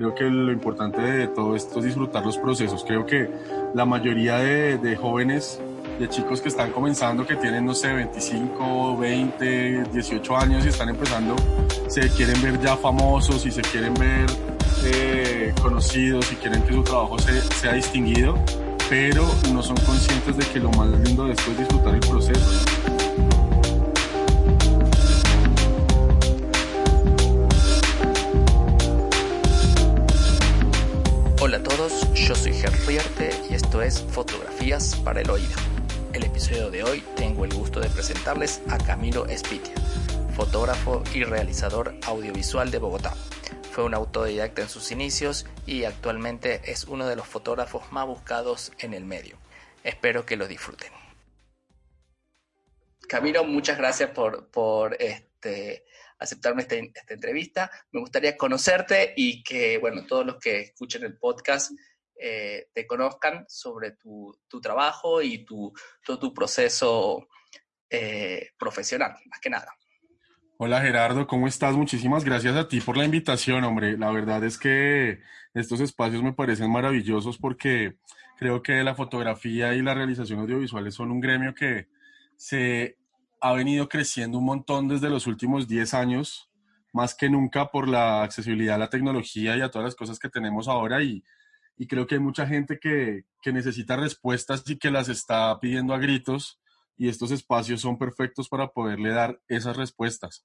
Creo que lo importante de todo esto es disfrutar los procesos. Creo que la mayoría de, de jóvenes, de chicos que están comenzando, que tienen, no sé, 25, 20, 18 años y están empezando, se quieren ver ya famosos y se quieren ver eh, conocidos y quieren que su trabajo sea distinguido, pero no son conscientes de que lo más lindo de esto es disfrutar el proceso. Yo soy Rierte y esto es Fotografías para el Oído. El episodio de hoy tengo el gusto de presentarles a Camilo Espitia, fotógrafo y realizador audiovisual de Bogotá. Fue un autodidacta en sus inicios y actualmente es uno de los fotógrafos más buscados en el medio. Espero que lo disfruten. Camilo, muchas gracias por, por este, aceptarme esta, esta, entrevista. Me gustaría conocerte y que, bueno, todos los que escuchen el podcast eh, te conozcan sobre tu, tu trabajo y tu, todo tu proceso eh, profesional, más que nada. Hola Gerardo, ¿cómo estás? Muchísimas gracias a ti por la invitación, hombre. La verdad es que estos espacios me parecen maravillosos porque creo que la fotografía y la realización audiovisual son un gremio que se ha venido creciendo un montón desde los últimos 10 años, más que nunca por la accesibilidad a la tecnología y a todas las cosas que tenemos ahora. Y, y creo que hay mucha gente que, que, necesita respuestas y que las está pidiendo a gritos. Y estos espacios son perfectos para poderle dar esas respuestas.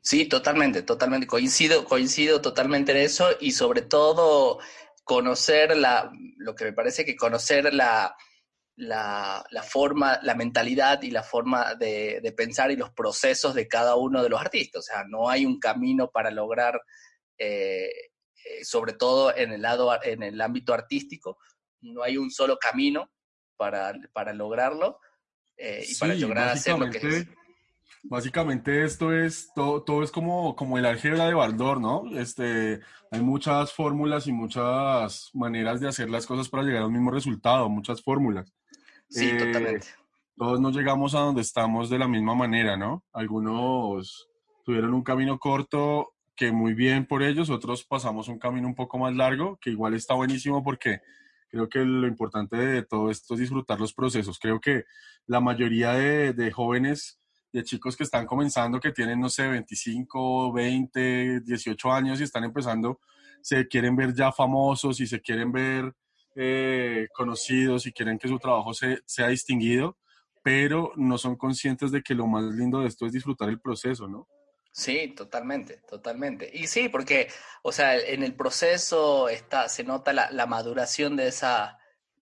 Sí, totalmente, totalmente. Coincido, coincido totalmente en eso y sobre todo conocer la, lo que me parece que conocer la, la, la, forma, la mentalidad y la forma de, de, pensar y los procesos de cada uno de los artistas. O sea, no hay un camino para lograr, eh, eh, sobre todo en el, lado, en el ámbito artístico, no hay un solo camino para, para lograrlo eh, y sí, para lograr hacer lo que es. Básicamente esto es, todo, todo es como, como el álgebra de Baldor, ¿no? Este, hay muchas fórmulas y muchas maneras de hacer las cosas para llegar al mismo resultado, muchas fórmulas. Sí, eh, totalmente. Todos no llegamos a donde estamos de la misma manera, ¿no? Algunos tuvieron un camino corto que muy bien por ellos, otros pasamos un camino un poco más largo, que igual está buenísimo porque creo que lo importante de todo esto es disfrutar los procesos. Creo que la mayoría de, de jóvenes, de chicos que están comenzando, que tienen, no sé, 25, 20, 18 años y están empezando, se quieren ver ya famosos y se quieren ver eh, conocidos y quieren que su trabajo se, sea distinguido, pero no son conscientes de que lo más lindo de esto es disfrutar el proceso, ¿no? Sí, totalmente, totalmente. Y sí, porque, o sea, en el proceso está, se nota la, maduración de esa,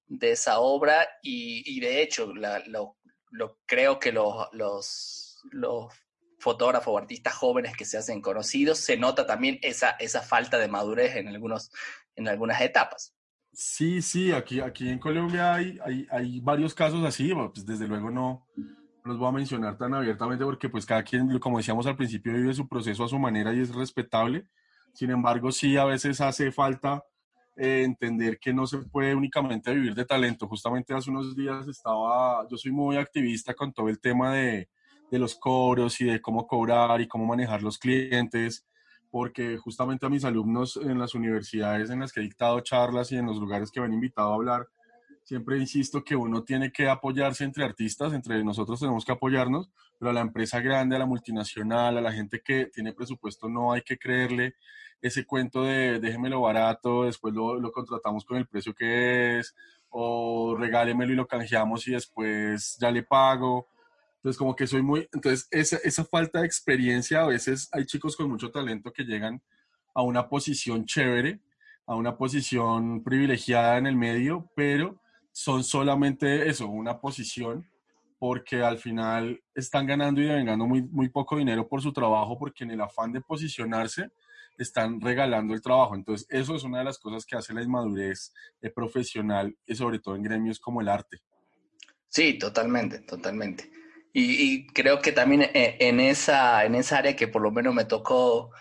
de esa obra y, y de hecho, lo, lo, creo que los, los, los fotógrafos o artistas jóvenes que se hacen conocidos, se nota también esa, esa falta de madurez en, algunos, en algunas etapas. Sí, sí, aquí, aquí en Colombia hay, hay, hay varios casos así, pues desde luego no los voy a mencionar tan abiertamente porque pues cada quien, como decíamos al principio, vive su proceso a su manera y es respetable. Sin embargo, sí, a veces hace falta eh, entender que no se puede únicamente vivir de talento. Justamente hace unos días estaba, yo soy muy activista con todo el tema de, de los cobros y de cómo cobrar y cómo manejar los clientes porque justamente a mis alumnos en las universidades en las que he dictado charlas y en los lugares que me han invitado a hablar, siempre insisto que uno tiene que apoyarse entre artistas, entre nosotros tenemos que apoyarnos, pero a la empresa grande, a la multinacional, a la gente que tiene presupuesto, no hay que creerle ese cuento de déjemelo barato, después lo, lo contratamos con el precio que es, o regálemelo y lo canjeamos y después ya le pago entonces, como que soy muy, entonces esa, esa falta de experiencia, a veces hay chicos con mucho talento que llegan a una posición chévere, a una posición privilegiada en el medio, pero son solamente eso, una posición, porque al final están ganando y devengando muy, muy poco dinero por su trabajo, porque en el afán de posicionarse están regalando el trabajo. Entonces, eso es una de las cosas que hace la inmadurez profesional, y sobre todo en gremios como el arte. Sí, totalmente, totalmente. Y, creo que también e, en esa, en esa área que por lo menos me tocó,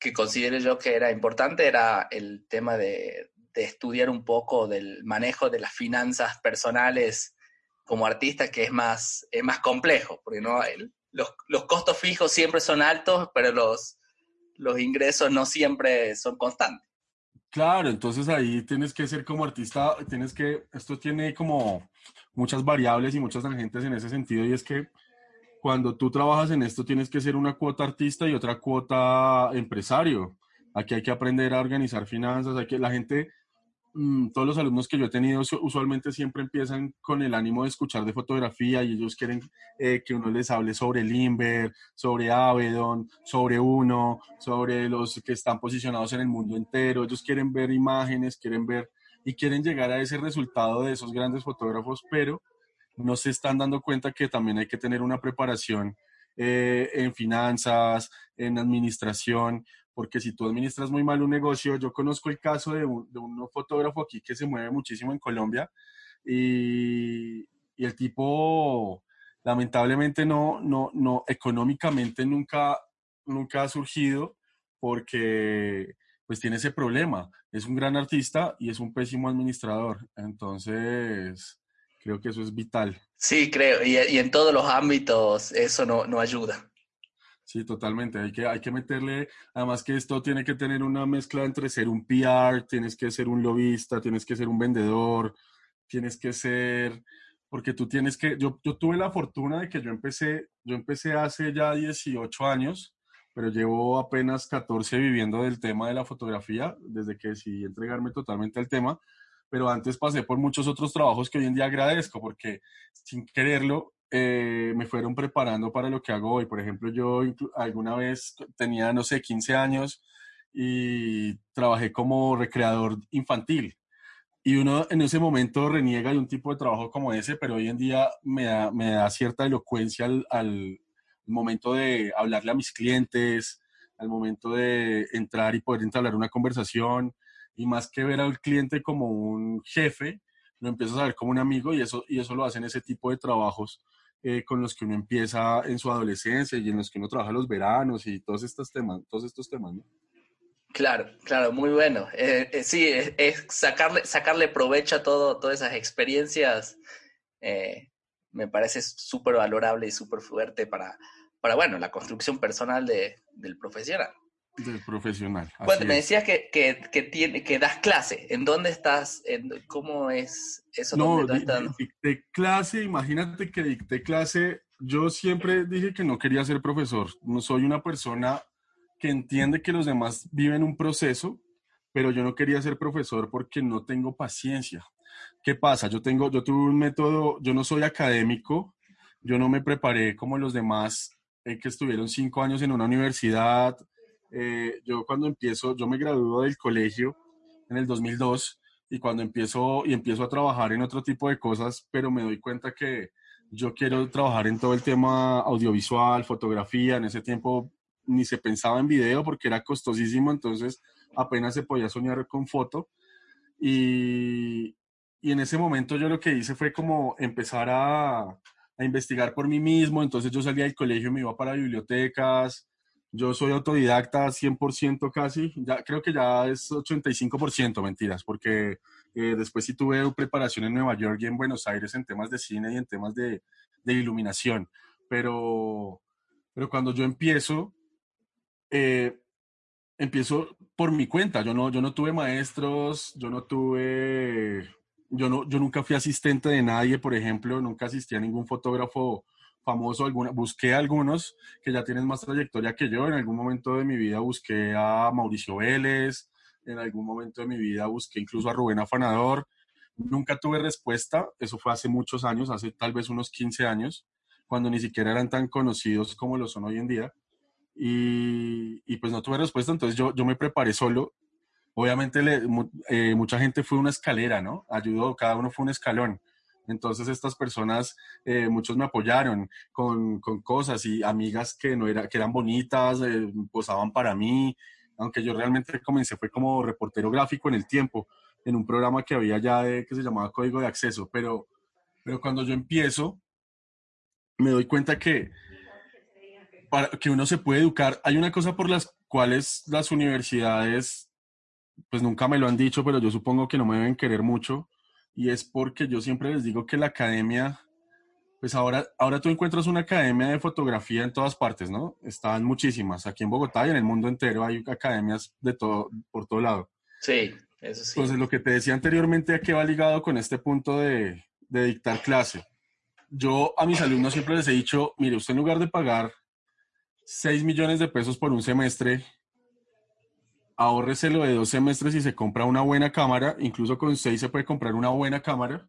que considero yo que era importante, era el tema de, de estudiar un poco del manejo de las finanzas personales como artista, que es más, es más complejo, porque no los, los costos fijos siempre son altos, pero los, los ingresos no siempre son constantes. Claro, entonces ahí tienes que ser como artista, tienes que, esto tiene como muchas variables y muchas tangentes en ese sentido y es que cuando tú trabajas en esto tienes que ser una cuota artista y otra cuota empresario. Aquí hay que aprender a organizar finanzas, hay que la gente todos los alumnos que yo he tenido usualmente siempre empiezan con el ánimo de escuchar de fotografía y ellos quieren eh, que uno les hable sobre Limber, sobre Avedon, sobre uno, sobre los que están posicionados en el mundo entero. Ellos quieren ver imágenes, quieren ver y quieren llegar a ese resultado de esos grandes fotógrafos, pero no se están dando cuenta que también hay que tener una preparación eh, en finanzas, en administración, porque si tú administras muy mal un negocio, yo conozco el caso de un, de un fotógrafo aquí que se mueve muchísimo en Colombia y, el tipo lamentablemente no, no, no, económicamente nunca, nunca ha surgido porque pues tiene ese problema. Es un gran artista y es un pésimo administrador. Entonces, creo que eso es vital. Sí, creo, y, en todos los ámbitos eso no ayuda. Sí, totalmente. Hay que, hay que meterle, además que esto tiene que tener una mezcla entre ser un PR, tienes que ser un lobista, tienes que ser un vendedor, tienes que ser, porque tú tienes que, yo, yo tuve la fortuna de que yo empecé, yo empecé hace ya 18 años, pero llevo apenas 14 viviendo del tema de la fotografía, desde que decidí entregarme totalmente al tema, pero antes pasé por muchos otros trabajos que hoy en día agradezco, porque sin quererlo, eh, me fueron preparando para lo que hago hoy. Por ejemplo, yo alguna vez tenía, no sé, 15 años y trabajé como recreador infantil. Y uno en ese momento reniega de un tipo de trabajo como ese, pero hoy en día me da, cierta elocuencia al, al, momento de hablarle a mis clientes, al momento de entrar y poder entablar una conversación. Y más que ver al cliente como un jefe, lo empiezas a ver como un amigo y eso, y eso lo hacen ese tipo de trabajos eh, con los que uno empieza en su adolescencia y en los que uno trabaja los veranos y todos estos temas, todos estos temas, ¿no? Claro, claro, muy bueno. Eh, eh, sí, es, sacarle, sacarle provecho a todo, todas esas experiencias. me parece súper valorable y súper fuerte para, para, bueno, la construcción personal de, del profesional. Del profesional. Bueno, me decías que, que, que, tiene, que das clase. ¿En dónde estás? En, ¿Cómo es eso? No, dicté clase, imagínate que dicté clase. Yo siempre dije que no quería ser profesor. No soy una persona que entiende que los demás viven un proceso, pero yo no quería ser profesor porque no tengo paciencia. ¿Qué pasa? Yo tengo, yo tuve un método, yo no soy académico, yo no me preparé como los demás eh, que estuvieron cinco años en una universidad, eh, yo cuando empiezo, yo me graduó del colegio en el 2002 y cuando empiezo y empiezo a trabajar en otro tipo de cosas, pero me doy cuenta que yo quiero trabajar en todo el tema audiovisual, fotografía, en ese tiempo ni se pensaba en video porque era costosísimo, entonces apenas se podía soñar con foto. Y, y en ese momento yo lo que hice fue como empezar a, a investigar por mí mismo, entonces yo salía del colegio, me iba para bibliotecas, yo soy autodidacta 100% casi, ya, creo que ya es 85%, mentiras, porque eh, después sí tuve preparación en Nueva York y en Buenos Aires en temas de cine y en temas de, iluminación, pero, pero cuando yo empiezo, eh, empiezo por mi cuenta, yo no, yo no tuve maestros, yo no tuve, yo, no, yo nunca fui asistente de nadie, por ejemplo, nunca asistí a ningún fotógrafo famoso, alguna, busqué algunos que ya tienen más trayectoria que yo. En algún momento de mi vida busqué a Mauricio Vélez, en algún momento de mi vida busqué incluso a Rubén Afanador. Nunca tuve respuesta, eso fue hace muchos años, hace tal vez unos 15 años, cuando ni siquiera eran tan conocidos como lo son hoy en día. Y, pues no tuve respuesta, entonces yo, yo me preparé solo. Obviamente eh, mucha gente fue una escalera, ¿no? Ayudó, cada uno fue un escalón entonces estas personas, eh, muchos me apoyaron con, con, cosas y amigas que, no era, que eran bonitas, eh, posaban para mí, aunque yo realmente comencé fue como reportero gráfico en el tiempo, en un programa que había ya de, que se llamaba Código de Acceso, pero, pero cuando yo empiezo, me doy cuenta que para que uno se puede educar, hay una cosa por las cuales las universidades, pues nunca me lo han dicho, pero yo supongo que no me deben querer mucho, y es porque yo siempre les digo que la academia Pues ahora, ahora tú encuentras una academia de fotografía en todas partes, ¿no? Están muchísimas. Aquí en Bogotá y en el mundo entero hay academias de todo, por todo lado. Sí, eso sí. Entonces, lo que te decía anteriormente, ¿a qué va ligado con este punto de, de dictar clase? Yo a mis alumnos siempre les he dicho, mire, usted en lugar de pagar 6 millones de pesos por un semestre, ahórreselo de dos semestres y se compra una buena cámara, incluso con 6 se puede comprar una buena cámara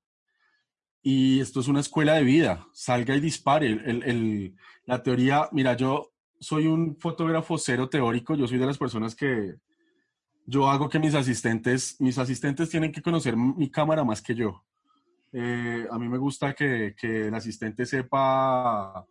y esto es una escuela de vida. Salga y dispare. El, la teoría, mira, yo soy un fotógrafo cero teórico. Yo soy de las personas que yo hago que mis asistentes, mis asistentes tienen que conocer mi cámara más que yo. Eh, a mí me gusta que, que, el asistente sepa.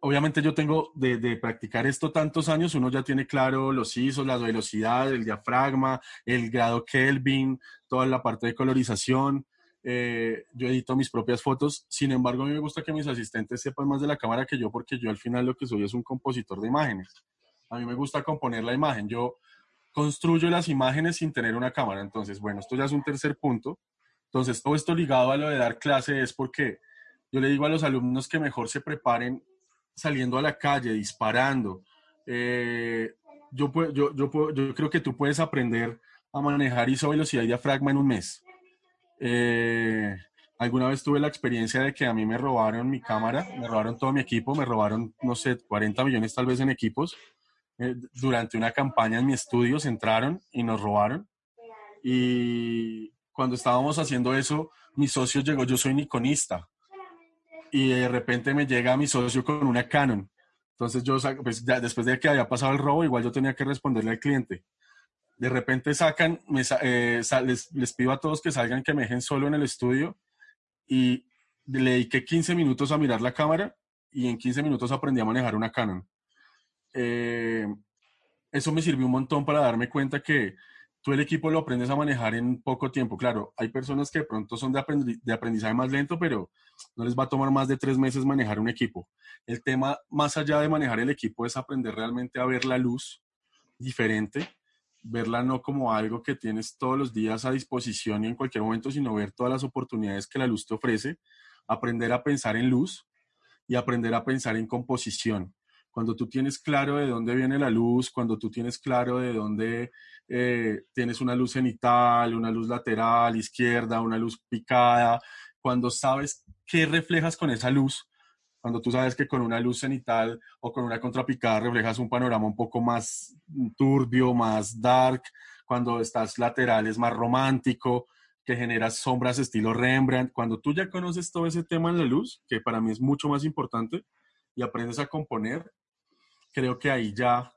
Obviamente yo tengo de, practicar esto tantos años, uno ya tiene claro los ISO, la velocidad, el diafragma, el grado Kelvin, toda la parte de colorización. Eh, yo edito mis propias fotos, sin embargo a mí me gusta que mis asistentes sepan más de la cámara que yo porque yo al final lo que soy es un compositor de imágenes. A mí me gusta componer la imagen, yo construyo las imágenes sin tener una cámara, entonces bueno, esto ya es un tercer punto. Entonces todo esto ligado a lo de dar clase es porque yo le digo a los alumnos que mejor se preparen saliendo a la calle, disparando. Eh, yo, creo que tú puedes aprender a manejar ISO velocidad y diafragma en un mes eh, alguna vez tuve la experiencia de que a mí me robaron mi cámara, me robaron todo mi equipo, me robaron, no sé, 40 millones tal vez en equipos. Eh, durante una campaña en mi estudio se entraron y nos robaron. Y cuando estábamos haciendo eso, mi socio llegó, yo soy niconista. Y de repente me llega mi socio con una Canon. Entonces yo, pues después de que había pasado el robo, igual yo tenía que responderle al cliente de repente sacan, eh, les, pido a todos que salgan, que me dejen solo en el estudio y le dediqué 15 minutos a mirar la cámara y en 15 minutos aprendí a manejar una Canon. Eh, eso me sirvió un montón para darme cuenta que tú el equipo lo aprendes a manejar en poco tiempo. Claro, hay personas que de pronto son de, aprendizaje más lento, pero no les va a tomar más de tres meses manejar un equipo. El tema, más allá de manejar el equipo, es aprender realmente a ver la luz diferente verla no como algo que tienes todos los días a disposición y en cualquier momento, sino ver todas las oportunidades que la luz te ofrece, aprender a pensar en luz y aprender a pensar en composición. Cuando tú tienes claro de dónde viene la luz, cuando tú tienes claro de dónde eh, tienes una luz cenital, una luz lateral, izquierda, una luz picada, cuando sabes qué reflejas con esa luz, cuando tú sabes que con una luz cenital o con una contrapicada reflejas un panorama un poco más turbio, más dark, cuando estás lateral es más romántico, que generas sombras estilo Rembrandt, cuando tú ya conoces todo ese tema en la luz, que para mí es mucho más importante, y aprendes a componer, creo que ahí ya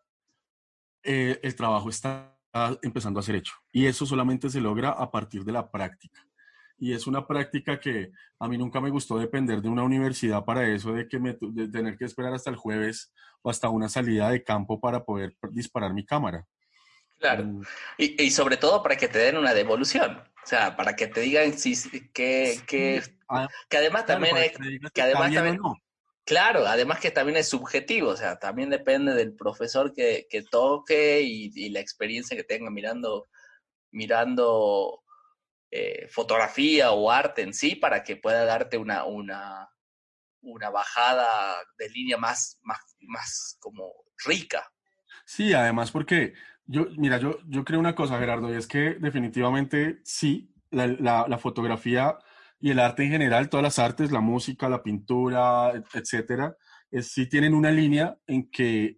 eh, el trabajo está empezando a ser hecho. Y eso solamente se logra a partir de la práctica y es una práctica que a mí nunca me gustó depender de una universidad para eso, de, que me, tener que esperar hasta el jueves o hasta una salida de campo para poder disparar mi cámara. Claro, mm. y, y, sobre todo para que te den una devolución, o sea, para que te digan si, que, que, ah, que además también es, que, además también, claro, además que también es subjetivo, o sea, también depende del profesor que, que toque y, la experiencia que tenga mirando, mirando eh, fotografía o arte en sí para que pueda darte una, una, una bajada de línea más, más, más como rica. Sí, además porque yo, mira, yo, yo creo una cosa, Gerardo, y es que definitivamente sí, la, la, fotografía y el arte en general, todas las artes, la música, la pintura, etcétera, es, sí tienen una línea en que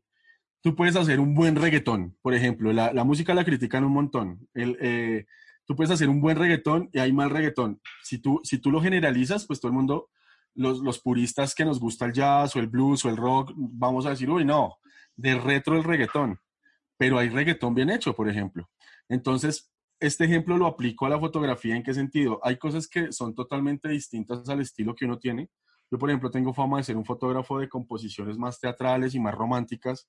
tú puedes hacer un buen reggaetón, por ejemplo, la, música la critican un montón. El, eh, tú puedes hacer un buen reggaetón y hay mal reggaetón. Si tú, si tú lo generalizas, pues todo el mundo, los, los, puristas que nos gusta el jazz o el blues o el rock, vamos a decir, uy, no, de retro el reggaetón. Pero hay reggaetón bien hecho, por ejemplo. Entonces, este ejemplo lo aplico a la fotografía. ¿En qué sentido? Hay cosas que son totalmente distintas al estilo que uno tiene. Yo, por ejemplo, tengo fama de ser un fotógrafo de composiciones más teatrales y más románticas.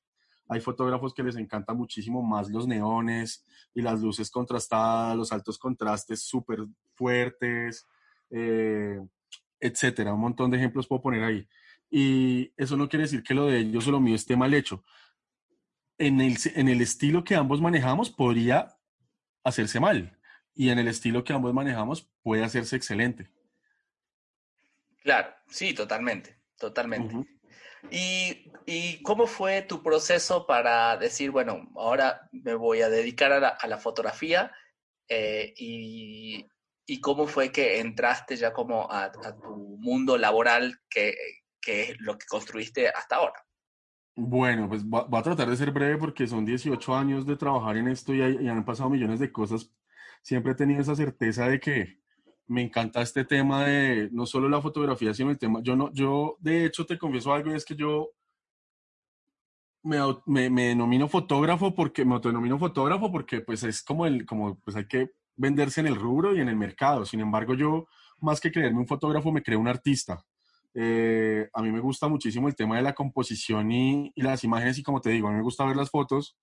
Hay fotógrafos que les encanta muchísimo más los neones y las luces contrastadas, los altos contrastes súper fuertes, eh, etcétera. Un montón de ejemplos puedo poner ahí. Y eso no quiere decir que lo de ellos o lo mío esté mal hecho. En el, en el estilo que ambos manejamos podría hacerse mal y en el estilo que ambos manejamos puede hacerse excelente. Claro, sí, totalmente, totalmente. ¿Y, cómo fue tu proceso para decir, bueno, ahora me voy a dedicar a la, fotografía? Eh, y, cómo fue que entraste ya como a, tu mundo laboral, que, es lo que construiste hasta ahora? Bueno, pues voy a tratar de ser breve porque son 18 años de trabajar en esto y, y han pasado millones de cosas. Siempre he tenido esa certeza de que, me encanta este tema de no solo la fotografía, sino el tema. Yo no, yo de hecho te confieso algo y es que yo me, me, denomino fotógrafo porque me autodenomino fotógrafo porque pues es como el, como pues hay que venderse en el rubro y en el mercado. Sin embargo, yo más que creerme un fotógrafo me creo un artista. Eh, a mí me gusta muchísimo el tema de la composición y, las imágenes y como te digo, a mí me gusta ver las fotos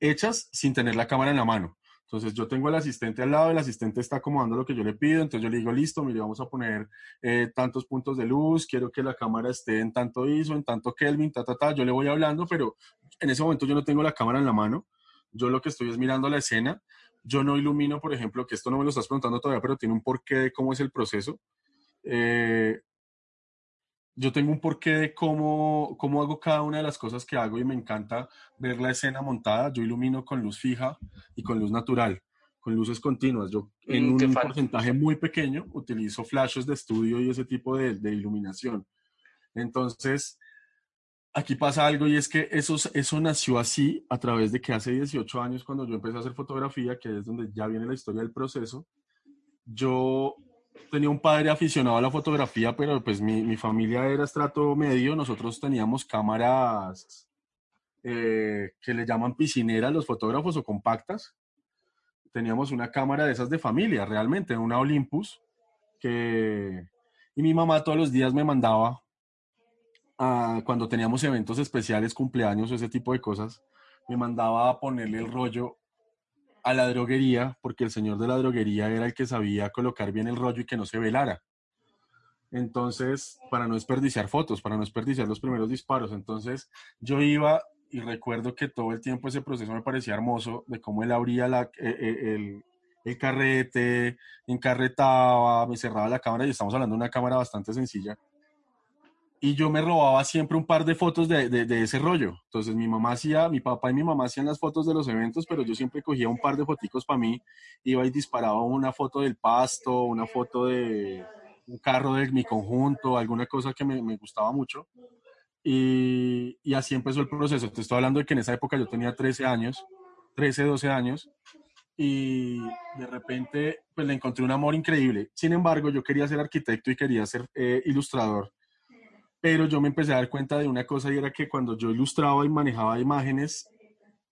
hechas sin tener la cámara en la mano. Entonces yo tengo al asistente al lado, el asistente está acomodando lo que yo le pido, entonces yo le digo, listo, mire, vamos a poner eh, tantos puntos de luz, quiero que la cámara esté en tanto ISO, en tanto Kelvin, ta, ta, ta, yo le voy hablando, pero en ese momento yo no tengo la cámara en la mano, yo lo que estoy es mirando la escena, yo no ilumino, por ejemplo, que esto no me lo estás preguntando todavía, pero tiene un porqué de cómo es el proceso. Eh, yo tengo un porqué de cómo, cómo hago cada una de las cosas que hago y me encanta ver la escena montada. Yo ilumino con luz fija y con luz natural, con luces continuas. Yo en mm, un porcentaje muy pequeño utilizo flashes de estudio y ese tipo de, de, iluminación. Entonces, aquí pasa algo y es que eso, eso nació así a través de que hace 18 años cuando yo empecé a hacer fotografía, que es donde ya viene la historia del proceso, yo tenía un padre aficionado a la fotografía, pero pues mi, mi familia era estrato medio, nosotros teníamos cámaras eh, que le llaman piscineras los fotógrafos o compactas. Teníamos una cámara de esas de familia, realmente, una Olympus, que... Y mi mamá todos los días me mandaba, cuando teníamos eventos especiales, cumpleaños o ese tipo de cosas, me mandaba a ponerle el rollo a la droguería, porque el señor de la droguería era el que sabía colocar bien el rollo y que no se velara. Entonces, para no desperdiciar fotos, para no desperdiciar los primeros disparos. Entonces, yo iba y recuerdo que todo el tiempo ese proceso me parecía hermoso, de cómo él abría la, eh, eh, el, el, carrete, encarretaba, me cerraba la cámara, y estamos hablando de una cámara bastante sencilla y yo me robaba siempre un par de fotos de, de, ese rollo. Entonces mi mamá hacía, mi papá y mi mamá hacían las fotos de los eventos, pero yo siempre cogía un par de foticos para mí, iba y disparaba una foto del pasto, una foto de un carro de mi conjunto, alguna cosa que me, me gustaba mucho. Y, y, así empezó el proceso. Te estoy hablando de que en esa época yo tenía 13 años, 13, 12 años, y de repente pues le encontré un amor increíble. Sin embargo, yo quería ser arquitecto y quería ser eh, ilustrador pero yo me empecé a dar cuenta de una cosa y era que cuando yo ilustraba y manejaba imágenes,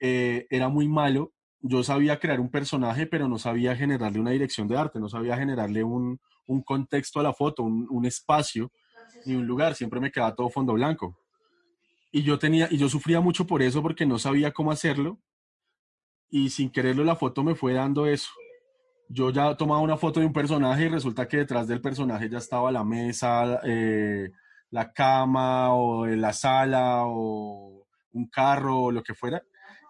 eh, era muy malo. Yo sabía crear un personaje, pero no sabía generarle una dirección de arte, no sabía generarle un, un contexto a la foto, un, un, espacio ni un lugar. Siempre me quedaba todo fondo blanco. Y yo tenía, y yo sufría mucho por eso porque no sabía cómo hacerlo. Y sin quererlo la foto me fue dando eso. Yo ya tomaba una foto de un personaje y resulta que detrás del personaje ya estaba la mesa, eh, la cama o la sala o un carro o lo que fuera.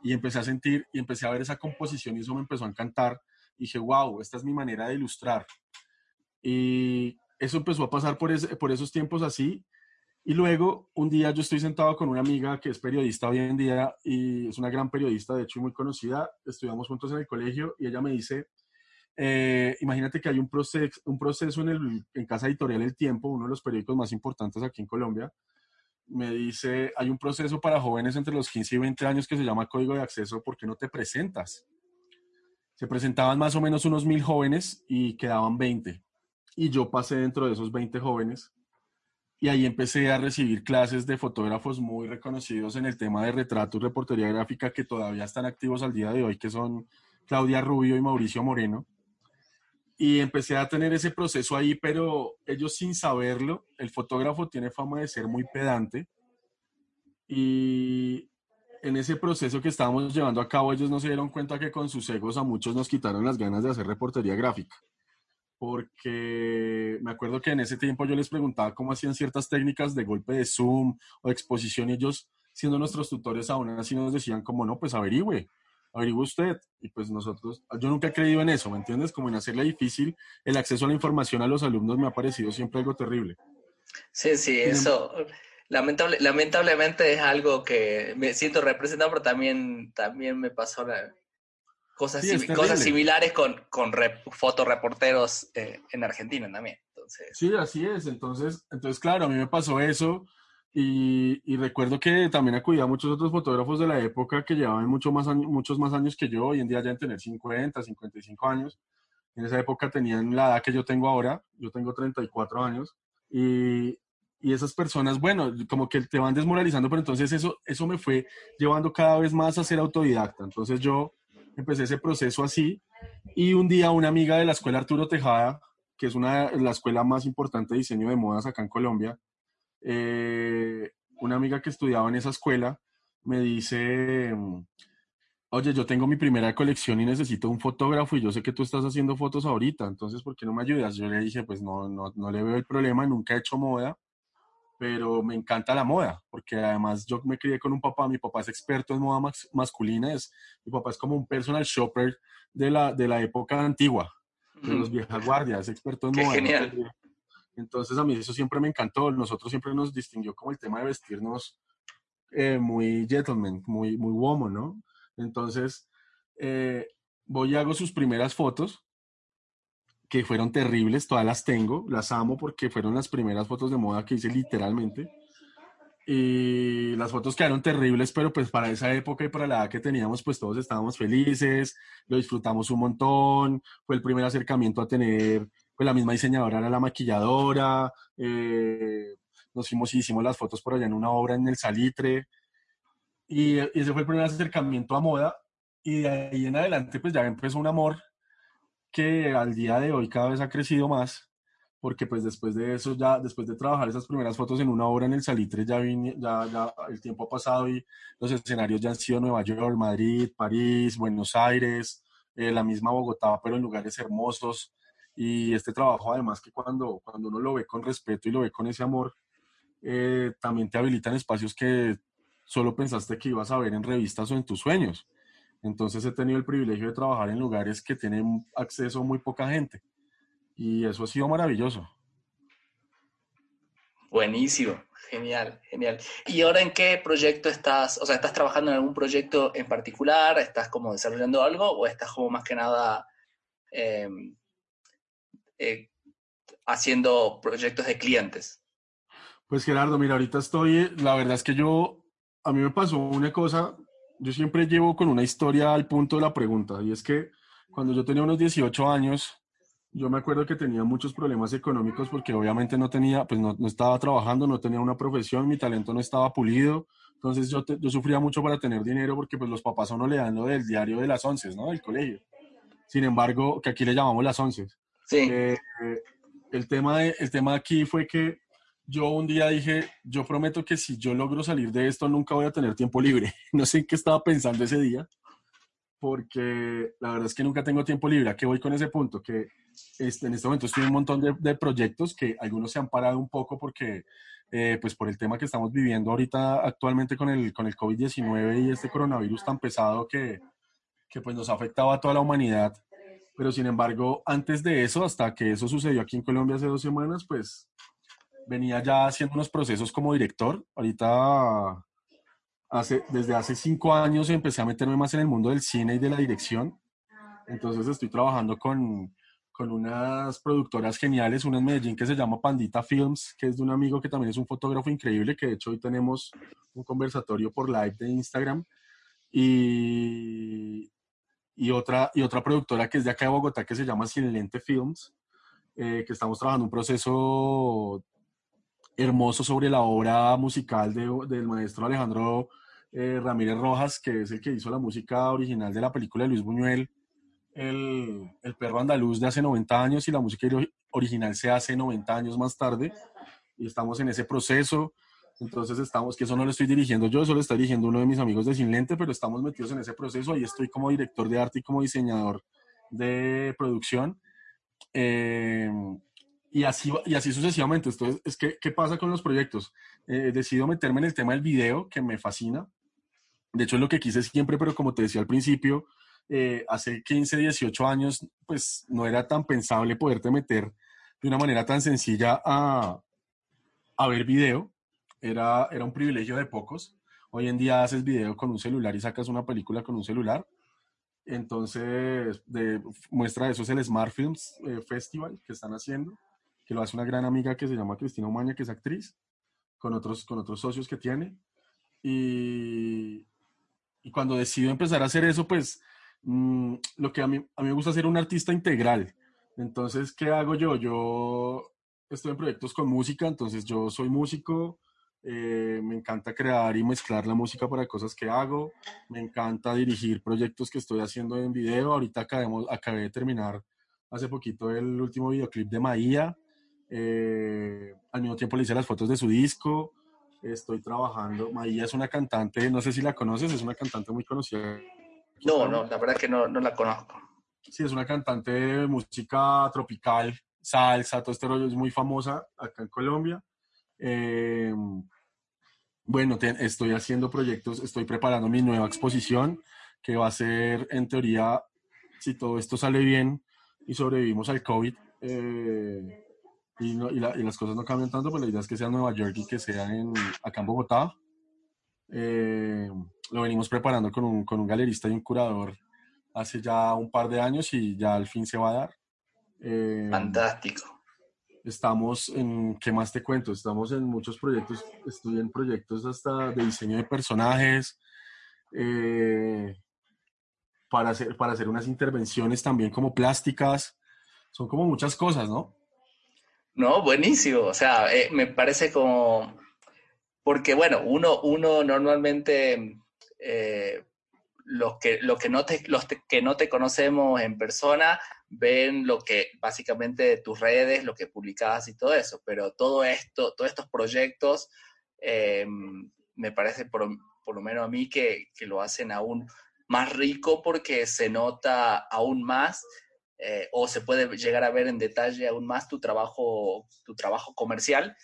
Y empecé a sentir y empecé a ver esa composición y eso me empezó a encantar. Y dije, wow, esta es mi manera de ilustrar. Y eso empezó a pasar por, por esos tiempos así. Y luego, un día yo estoy sentado con una amiga que es periodista hoy en día y es una gran periodista, de hecho, muy conocida. Estudiamos juntos en el colegio y ella me dice, eh, imagínate que hay un, un proceso en Casa Editorial El Tiempo, uno de los periódicos más importantes aquí en Colombia. Me dice, hay un proceso para jóvenes entre los 15 y 20 años que se llama Código de Acceso, ¿por qué no te presentas? Se presentaban más o menos unos mil jóvenes y quedaban 20. Y yo pasé dentro de esos 20 jóvenes y ahí empecé a recibir clases de fotógrafos muy reconocidos en el tema de retrato y reportería gráfica que todavía están activos al día de hoy, que son Claudia Rubio y Mauricio Moreno y empecé a tener ese proceso ahí, pero ellos sin saberlo, el fotógrafo tiene fama de ser muy pedante y en ese proceso que estábamos llevando a cabo ellos no se dieron cuenta que con sus egos a muchos nos quitaron las ganas de hacer reportería gráfica. Porque me acuerdo que en ese tiempo yo les preguntaba cómo hacían ciertas técnicas de golpe de zoom o exposición y ellos, siendo nuestros tutores aún así nos decían como no, pues averigüe, averigüe usted. Y pues nosotros, yo nunca he creído en eso, ¿me entiendes? Como en hacerle difícil el acceso a la información a los alumnos me ha parecido siempre algo terrible. Sí, sí, eso lamentable, lamentablemente es algo que me siento representado, pero también, también me pasó cosas, cosas similares con, con fotoreporteros eh, en Argentina también. Entonces. Sí, así es. Entonces, entonces, claro, a mí me pasó eso. Y, y, recuerdo que también acudía a muchos otros fotógrafos de la época que llevaban mucho más muchos más años que yo, hoy en día ya en tener 50, 55 años. En esa época tenían la edad que yo tengo ahora, yo tengo 34 años, y, y esas personas, bueno, como que te van desmoralizando, pero entonces eso, eso me fue llevando cada vez más a ser autodidacta. Entonces yo empecé ese proceso así, y un día una amiga de la escuela Arturo Tejada, que es una, la escuela más importante de diseño de modas acá en Colombia, eh, una amiga que estudiaba en esa escuela me dice, oye, yo tengo mi primera colección y necesito un fotógrafo y yo sé que tú estás haciendo fotos ahorita, entonces, ¿por qué no me ayudas? Yo le dije, pues no, no, no le veo el problema, nunca he hecho moda, pero me encanta la moda, porque además yo me crié con un papá, mi papá es experto en moda masculina, es, mi papá es como un personal shopper de la, de la época antigua, de los viejas guardias, experto en moda. Genial. Entonces a mí eso siempre me encantó. Nosotros siempre nos distinguió como el tema de vestirnos eh, muy gentleman, muy, muy woman, ¿no? Entonces eh, voy y hago sus primeras fotos, que fueron terribles, todas las tengo, las amo porque fueron las primeras fotos de moda que hice literalmente. Y las fotos quedaron terribles, pero pues para esa época y para la edad que teníamos, pues todos estábamos felices, lo disfrutamos un montón, fue el primer acercamiento a tener pues la misma diseñadora era la maquilladora, eh, nos fuimos y hicimos las fotos por allá en una obra en el Salitre, y, ese fue el primer acercamiento a moda, y de ahí en adelante pues ya empezó un amor que al día de hoy cada vez ha crecido más, porque pues después de eso, ya después de trabajar esas primeras fotos en una obra en el Salitre, ya, ya, ya el tiempo ha pasado y los escenarios ya han sido Nueva York, Madrid, París, Buenos Aires, eh, la misma Bogotá, pero en lugares hermosos. Y este trabajo, además, que cuando, cuando uno lo ve con respeto y lo ve con ese amor, eh, también te habilitan espacios que solo pensaste que ibas a ver en revistas o en tus sueños. Entonces he tenido el privilegio de trabajar en lugares que tienen acceso muy poca gente. Y eso ha sido maravilloso. Buenísimo, genial, genial. ¿Y ahora en qué proyecto estás? O sea, ¿estás trabajando en algún proyecto en particular? ¿Estás como desarrollando algo o estás como más que nada em, eh, haciendo proyectos de clientes? Pues Gerardo, mira, ahorita estoy, la verdad es que yo, a mí me pasó una cosa, yo siempre llevo con una historia al punto de la pregunta, y es que cuando yo tenía unos 18 años, yo me acuerdo que tenía muchos problemas económicos porque obviamente no tenía, pues no, estaba trabajando, no tenía una profesión, mi talento no estaba pulido, entonces yo, yo sufría mucho para tener dinero porque pues los papás a uno le dan lo del diario de las once, ¿no? Del colegio. Sin embargo, que aquí le llamamos las once. Sí. Eh, el, tema el tema aquí fue que yo un día dije, yo prometo que si yo logro salir de esto nunca voy a tener tiempo libre. No sé en qué estaba pensando ese día, porque la verdad es que nunca tengo tiempo libre. ¿A qué voy con ese punto? Que este, en este momento estoy en un montón de, proyectos que algunos se han parado un poco porque, eh, pues por el tema que estamos viviendo ahorita actualmente con el, con el COVID-19 y este coronavirus tan pesado que, que pues nos ha afectado a toda la humanidad pero sin embargo, antes de eso, hasta que eso sucedió aquí en Colombia hace dos semanas, pues venía ya haciendo unos procesos como director. Ahorita, hace, desde hace cinco años empecé a meterme más en el mundo del cine y de la dirección. Entonces estoy trabajando con, con unas productoras geniales, una en Medellín que se llama Pandita Films, que es de un amigo que también es un fotógrafo increíble, que de hecho hoy tenemos un conversatorio por live de Instagram. Y, y otra, y otra productora que es de acá de Bogotá que se llama Silente Films, eh, que estamos trabajando un proceso hermoso sobre la obra musical de, del maestro Alejandro eh, Ramírez Rojas, que es el que hizo la música original de la película de Luis Buñuel, el, el perro andaluz de hace 90 años y la música original se hace 90 años más tarde. Y estamos en ese proceso. Entonces estamos, que eso no lo estoy dirigiendo yo, eso lo está dirigiendo uno de mis amigos de Sin Lente, pero estamos metidos en ese proceso y estoy como director de arte y como diseñador de producción. Eh, y, así, y así sucesivamente. Entonces, es que, ¿qué pasa con los proyectos? Eh, decido meterme en el tema del video, que me fascina. De hecho, es lo que quise siempre, pero como te decía al principio, eh, hace 15, 18 años, pues no era tan pensable poderte meter de una manera tan sencilla a, a ver video. Era, era un privilegio de pocos. Hoy en día haces video con un celular y sacas una película con un celular. Entonces, de, muestra de eso es el Smart Films eh, Festival que están haciendo, que lo hace una gran amiga que se llama Cristina Umaña, que es actriz, con otros, con otros socios que tiene. Y, y cuando decido empezar a hacer eso, pues mm, lo que a mí, a mí me gusta hacer un artista integral. Entonces, ¿qué hago yo? Yo estoy en proyectos con música, entonces yo soy músico, eh, me encanta crear y mezclar la música para cosas que hago, me encanta dirigir proyectos que estoy haciendo en video, ahorita acabemos, acabé de terminar hace poquito el último videoclip de Maía, eh, al mismo tiempo le hice las fotos de su disco, estoy trabajando, Maía es una cantante, no sé si la conoces, es una cantante muy conocida. No, no, la verdad que no, no la conozco. Sí, es una cantante de música tropical, salsa, todo este rollo, es muy famosa acá en Colombia. Eh, bueno, estoy haciendo proyectos, estoy preparando mi nueva exposición que va a ser, en teoría, si todo esto sale bien y sobrevivimos al COVID eh, y, las cosas no cambian tanto, pues la idea es que sea en Nueva York y que sea en, acá en Bogotá. Eh, lo venimos preparando con un, con un galerista y un curador hace ya un par de años y ya al fin se va a dar. Eh, Fantástico. Estamos en, ¿qué más te cuento? Estamos en muchos proyectos, estoy en proyectos hasta de diseño de personajes, eh, para, hacer, para hacer unas intervenciones también como plásticas, son como muchas cosas, ¿no? No, buenísimo, o sea, eh, me parece como, porque bueno, uno, uno normalmente los que, los que, no te, los que no te conocemos en persona ven lo que básicamente tus redes, lo que publicas y todo eso, pero todo esto, todos estos proyectos, eh, me parece por, por, lo menos a mí que, que, lo hacen aún más rico porque se nota aún más eh, o se puede llegar a ver en detalle aún más tu trabajo, tu trabajo comercial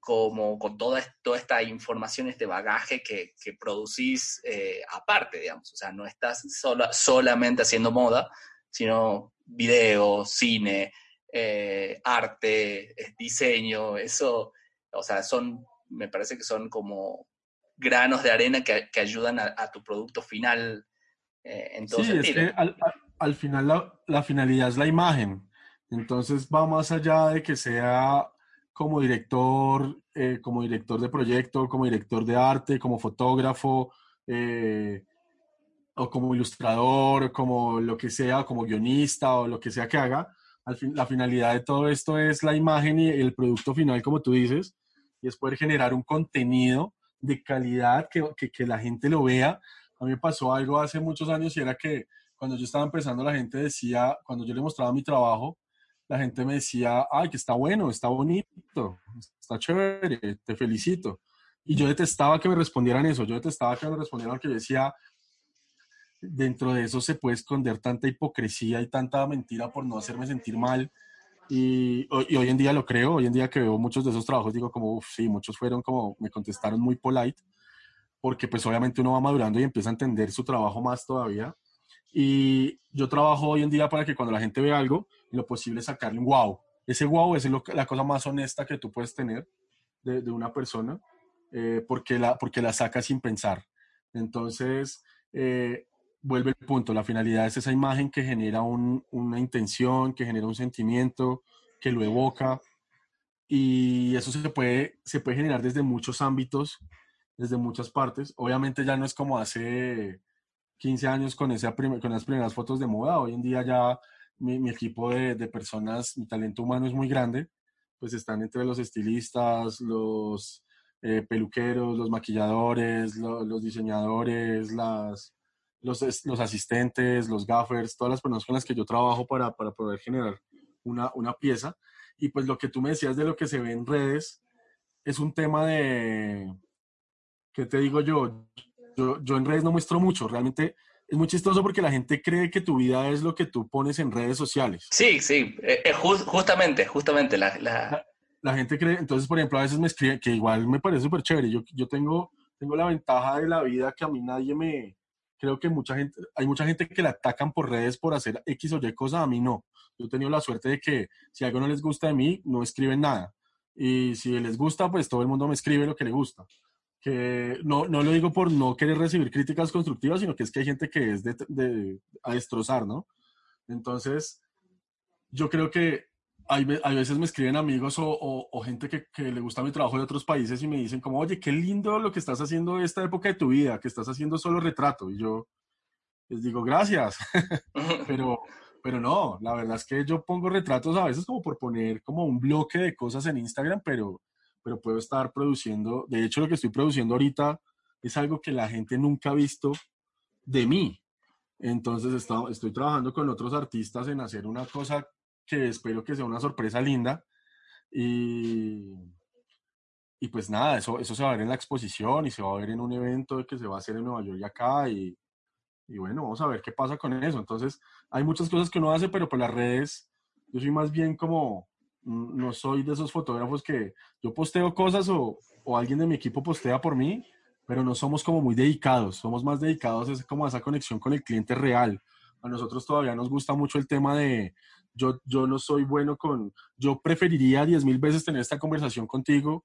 como con toda, toda esta información, este bagaje que, que producís eh, aparte, digamos. O sea, no estás sola, solamente haciendo moda, sino video, cine, eh, arte, diseño, eso, o sea, son, me parece que son como granos de arena que, que ayudan a, tu producto final eh, en todo sí, sentido. Es que al, al, final la, la finalidad es la imagen. Entonces va más allá de que sea como director, eh, como director de proyecto, como director de arte, como fotógrafo, eh, o como ilustrador, como lo que sea, como guionista o lo que sea que haga. Al fin, la finalidad de todo esto es la imagen y el producto final, como tú dices, y es poder generar un contenido de calidad que, que, que la gente lo vea. A mí me pasó algo hace muchos años y era que cuando yo estaba empezando la gente decía, cuando yo le mostraba mi trabajo, la gente me decía, ay, que está bueno, está bonito, está chévere, te felicito. Y yo detestaba que me respondieran eso, yo detestaba que me respondieran que yo decía, dentro de eso se puede esconder tanta hipocresía y tanta mentira por no hacerme sentir mal. Y, y hoy en día lo creo, hoy en día que veo muchos de esos trabajos, digo como, sí, muchos fueron como, me contestaron muy polite, porque pues obviamente uno va madurando y empieza a entender su trabajo más todavía. Y yo trabajo hoy en día para que cuando la gente ve algo, lo posible sacarle un wow. Ese wow es la cosa más honesta que tú puedes tener de, de una persona eh, porque, la, porque la saca sin pensar. Entonces, eh, vuelve el punto, la finalidad es esa imagen que genera un, una intención, que genera un sentimiento, que lo evoca. Y eso se puede, se puede generar desde muchos ámbitos, desde muchas partes. Obviamente ya no es como hace 15 años con, esa con las primeras fotos de moda. Hoy en día ya mi, equipo de, de, personas, mi talento humano es muy grande, pues están entre los estilistas, los eh, peluqueros, los maquilladores, los diseñadores, las, los, los, asistentes, los gaffers, todas las personas con las que yo trabajo para, para poder generar una, una pieza. Y pues lo que tú me decías de lo que se ve en redes es un tema de, ¿qué te digo yo? Yo, yo en redes no muestro mucho, realmente es muy chistoso porque la gente cree que tu vida es lo que tú pones en redes sociales. Sí, sí, eh, eh, justamente, justamente. La, la... la, gente cree, entonces, por ejemplo, a veces me escriben, que igual me parece súper chévere, yo, yo tengo tengo la ventaja de la vida que a mí nadie me, creo que mucha gente, hay mucha gente que la atacan por redes por hacer X o Y cosas, a mí no. Yo he tenido la suerte de que si algo no les gusta de mí, no escriben nada. Y si les gusta, pues todo el mundo me escribe lo que le gusta. Que no, no lo digo por no querer recibir críticas constructivas, sino que es que hay gente que es de, a destrozar, ¿no? Entonces, yo creo que hay, hay veces me escriben amigos o, o, gente que, que, le gusta mi trabajo de otros países y me dicen como, oye, qué lindo lo que estás haciendo esta época de tu vida, que estás haciendo solo retrato. Y yo les digo, gracias. pero, pero no, la verdad es que yo pongo retratos a veces como por poner como un bloque de cosas en Instagram, pero, pero puedo estar produciendo, de hecho lo que estoy produciendo ahorita es algo que la gente nunca ha visto de mí. Entonces estoy trabajando con otros artistas en hacer una cosa que espero que sea una sorpresa linda. Y, y pues nada, eso, eso se va a ver en la exposición y se va a ver en un evento que se va a hacer en Nueva York y acá. Y, y bueno, vamos a ver qué pasa con eso. Entonces, hay muchas cosas que uno hace, pero por las redes, yo soy más bien como, mm, no soy de esos fotógrafos que yo posteo cosas o, o alguien de mi equipo postea por mí, pero no somos como muy dedicados, somos más dedicados es como a esa conexión con el cliente real. A nosotros todavía nos gusta mucho el tema de, yo, yo no soy bueno con, yo preferiría diez mil veces tener esta conversación contigo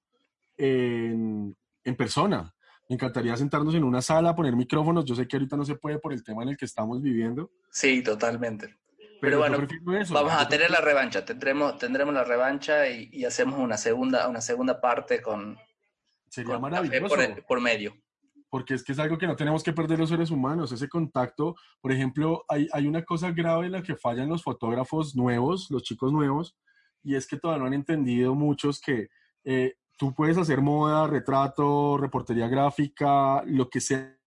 en, en persona me encantaría sentarnos en una sala, poner micrófonos. Yo sé que ahorita no se puede por el tema en el que estamos viviendo. Sí, totalmente. Pero, bueno, vamos a tener la revancha. Tendremos, tendremos la revancha y, hacemos una segunda, una segunda parte con. Sería maravilloso. Por, medio. Porque es que es algo que no tenemos que perder los seres humanos. Ese contacto, por ejemplo, hay, hay una cosa grave en la que fallan los fotógrafos nuevos, los chicos nuevos, y es que todavía no han entendido muchos que eh, tú puedes hacer moda, retrato, reportería gráfica, lo que sea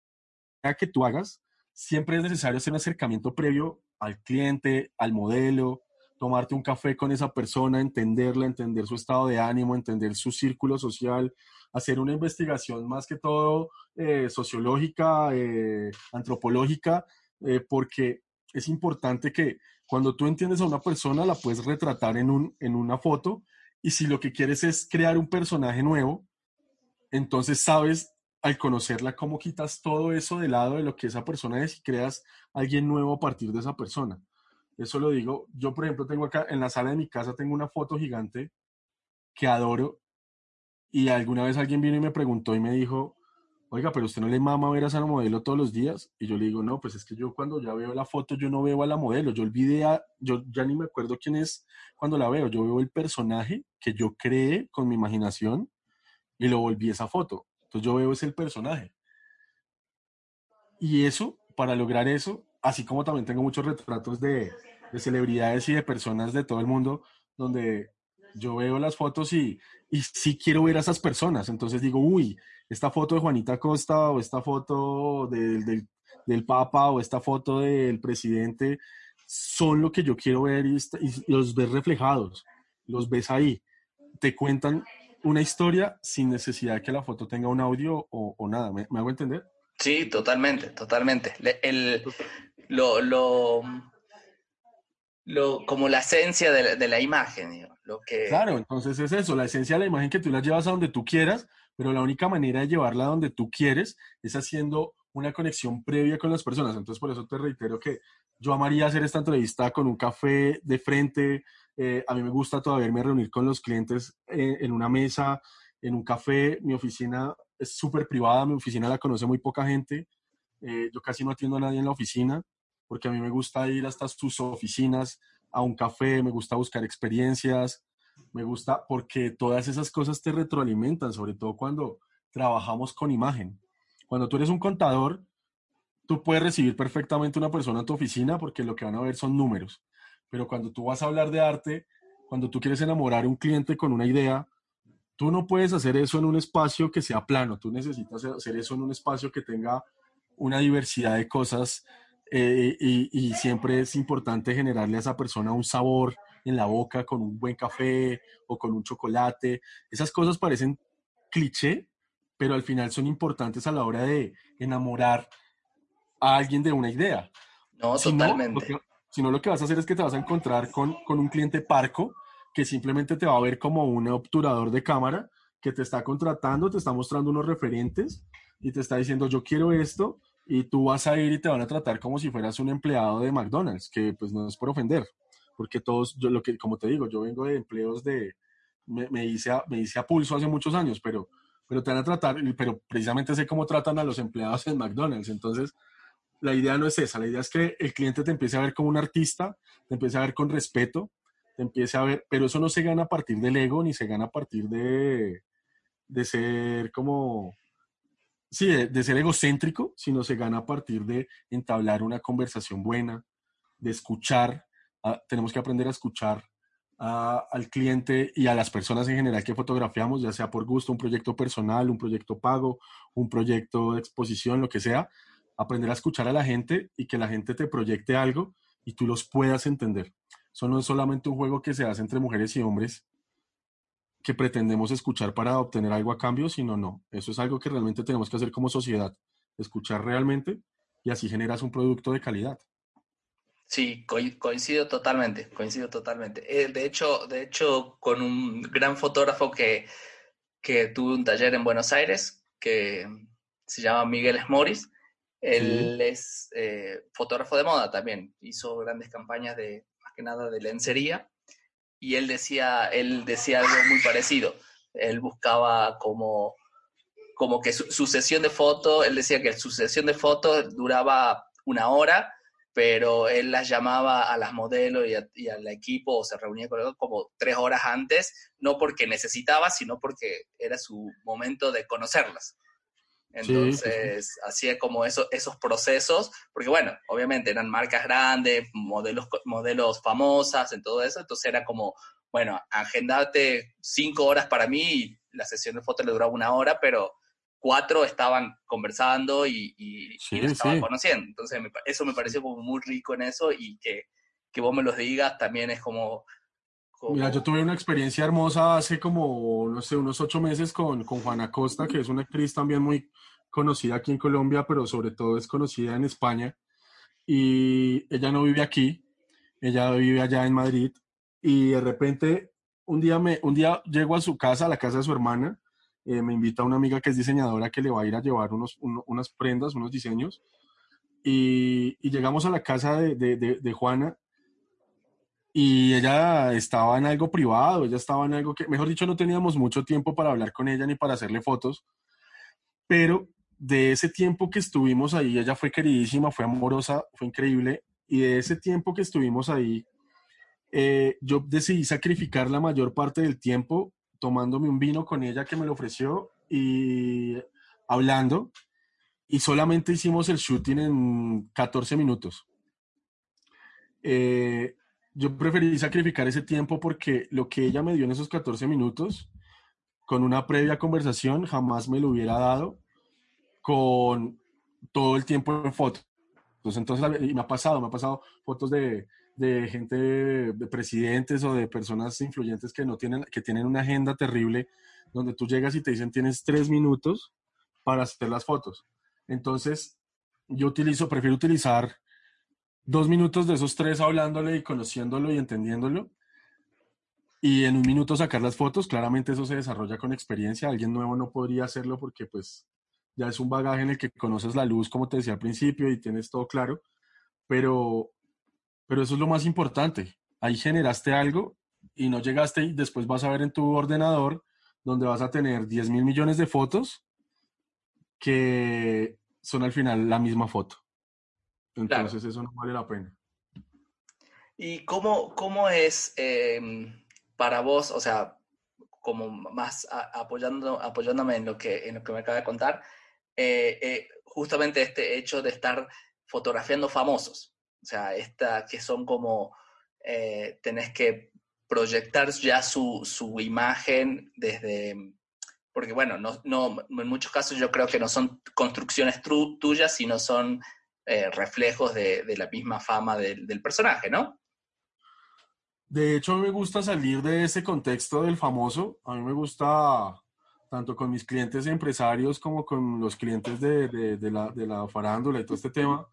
que tú hagas, siempre es necesario hacer un acercamiento previo al cliente, al modelo, tomarte un café con esa persona, entenderla, entender su estado de ánimo, entender su círculo social, hacer una investigación más que todo eh, sociológica, eh, antropológica, eh, porque es importante que cuando tú entiendes a una persona la puedes retratar en, un, en una foto y si lo que quieres es crear un personaje nuevo, entonces sabes al conocerla cómo quitas todo eso de lado de lo que esa persona es y creas alguien nuevo a partir de esa persona. Eso lo digo, yo por ejemplo tengo acá en la sala de mi casa tengo una foto gigante que adoro y alguna vez alguien vino y me preguntó y me dijo, oiga, pero usted no le mama ver a esa modelo todos los días. Y yo le digo, no, pues es que yo cuando ya veo la foto, yo no veo a la modelo, yo olvidé, a, yo ya ni me acuerdo quién es cuando la veo, yo veo el personaje que yo creé con mi imaginación y lo volví esa foto. Entonces yo veo ese el personaje. Y eso, para lograr eso, así como también tengo muchos retratos de, de celebridades y de personas de todo el mundo, donde yo veo las fotos y, y sí quiero ver a esas personas. Entonces digo, uy, esta foto de Juanita Costa o esta foto del, del, Papa o esta foto del presidente son lo que yo quiero ver y, los ves reflejados, los ves ahí. Te cuentan una historia sin necesidad de que la foto tenga un audio o, nada. ¿Me, hago entender? Sí, totalmente, totalmente. El, lo, lo, lo, como la esencia de la, imagen, lo que... Claro, entonces es eso, la esencia de la imagen que tú la llevas a donde tú quieras, pero la única manera de llevarla a donde tú quieres es haciendo una conexión previa con las personas. Entonces, por eso te reitero que yo amaría hacer esta entrevista con un café de frente. Eh, a mí me gusta todavía irme a reunir con los clientes eh, en una mesa, en un café. Mi oficina es súper privada, mi oficina la conoce muy poca gente. Eh, yo casi no atiendo a nadie en la oficina porque a mí me gusta ir hasta sus oficinas, a un café, me gusta buscar experiencias, me gusta porque todas esas cosas te retroalimentan, sobre todo cuando trabajamos con imagen. Cuando tú eres un contador, tú puedes recibir perfectamente una persona en tu oficina porque lo que van a ver son números. Pero cuando tú vas a hablar de arte, cuando tú quieres enamorar a un cliente con una idea, tú no puedes hacer eso en un espacio que sea plano, tú necesitas hacer eso en un espacio que tenga una diversidad de cosas eh, y, siempre es importante generarle a esa persona un sabor en la boca con un buen café o con un chocolate. Esas cosas parecen cliché, pero al final son importantes a la hora de enamorar a alguien de una idea. No, totalmente. si no, lo que vas a hacer es que te vas a encontrar con, con un cliente parco que simplemente te va a ver como un obturador de cámara que te está contratando, te está mostrando unos referentes y te está diciendo, yo quiero esto, y tú vas a ir y te van a tratar como si fueras un empleado de McDonald's, que pues no es por ofender, porque todos, yo lo que, como te digo, yo vengo de empleos de, me, me hice, a, me hice a pulso hace muchos años, pero, pero te van a tratar, pero precisamente sé cómo tratan a los empleados en McDonald's, entonces la idea no es esa, la idea es que el cliente te empiece a ver como un artista, te empiece a ver con respeto, te empiece a ver, pero eso no se gana a partir del ego, ni se gana a partir de, de ser como, sí, de, ser egocéntrico, sino se gana a partir de entablar una conversación buena, de escuchar. Ah, tenemos que aprender a escuchar al cliente y a las personas en general que fotografiamos, ya sea por gusto, un proyecto personal, un proyecto pago, un proyecto de exposición, lo que sea. Aprender a escuchar a la gente y que la gente te proyecte algo y tú los puedas entender. Eso no es solamente un juego que se hace entre mujeres y hombres, que pretendemos escuchar para obtener algo a cambio, sino no. Eso es algo que realmente tenemos que hacer como sociedad, escuchar realmente y así generas un producto de calidad. Sí, coincido totalmente, coincido totalmente. Eh, de, hecho, de hecho, con un gran fotógrafo que, que tuve un taller en Buenos Aires, que se llama Miguel Esmoris, él es eh, fotógrafo de moda también, hizo grandes campañas de, más que nada, de lencería y él decía, él decía algo muy parecido. Él buscaba como, como que su, sesión de fotos, él decía que su sesión de fotos duraba una hora, pero él las llamaba a las modelos y, al equipo o se reunía con ellos como tres horas antes, no porque necesitaba, sino porque era su momento de conocerlas. Entonces, hacía como eso, esos procesos, porque bueno, obviamente eran marcas grandes, modelos, modelos famosas, en todo eso, entonces era como, bueno, agendate cinco horas para mí y la sesión de fotos le duraba una hora, pero cuatro estaban conversando y, y, estaban conociendo. Entonces, eso me pareció como muy rico en eso y que, que vos me los digas también es como, Mira, yo tuve una experiencia hermosa hace como, no sé, unos ocho meses con, con Juana Costa, que es una actriz también muy conocida aquí en Colombia, pero sobre todo es conocida en España. Y ella no vive aquí, ella vive allá en Madrid. Y de repente, un día, me, un día llego a su casa, a la casa de su hermana, eh, me invita una amiga que es diseñadora que le va a ir a llevar unos, unas prendas, unos diseños. Y, y, llegamos a la casa de, de, de Juana y ella estaba en algo privado, ella estaba en algo que, mejor dicho, no teníamos mucho tiempo para hablar con ella ni para hacerle fotos, pero de ese tiempo que estuvimos ahí, ella fue queridísima, fue amorosa, fue increíble, y de ese tiempo que estuvimos ahí, eh, yo decidí sacrificar la mayor parte del tiempo tomándome un vino con ella que me lo ofreció y hablando, y solamente hicimos el shooting en 14 minutos. Eh, yo preferí sacrificar ese tiempo porque lo que ella me dio en esos 14 minutos, con una previa conversación, jamás me lo hubiera dado con todo el tiempo en fotos. Entonces, y me ha pasado, me ha pasado fotos de, de gente, de presidentes o de personas influyentes que no tienen, que tienen una agenda terrible, donde tú llegas y te dicen tienes tres minutos para hacer las fotos. Entonces, yo utilizo, prefiero utilizar dos minutos de esos tres hablándole y conociéndolo y entendiéndolo. Y en un minuto sacar las fotos, claramente eso se desarrolla con experiencia. Alguien nuevo no podría hacerlo porque pues ya es un bagaje en el que conoces la luz, como te decía al principio, y tienes todo claro. Pero, pero eso es lo más importante. Ahí generaste algo y no llegaste y después vas a ver en tu ordenador donde vas a tener 10 mil millones de fotos que son al final la misma foto. Entonces eso no vale la pena. ¿Y cómo, cómo es em, para vos, o sea, como más apoyando, apoyándome en lo, que, en lo que me acaba de contar, eh, eh, justamente este hecho de estar fotografiando famosos? O sea, esta, que son como, eh, tenés que proyectar ya su, su imagen desde, porque bueno, no, no, en muchos casos yo creo que no son construcciones tuyas, sino son eh, reflejos de, la misma fama del, personaje, ¿no? De hecho, a mí me gusta salir de ese contexto del famoso. A mí me gusta, tanto con mis clientes empresarios como con los clientes de, la, de la farándula y todo este tema,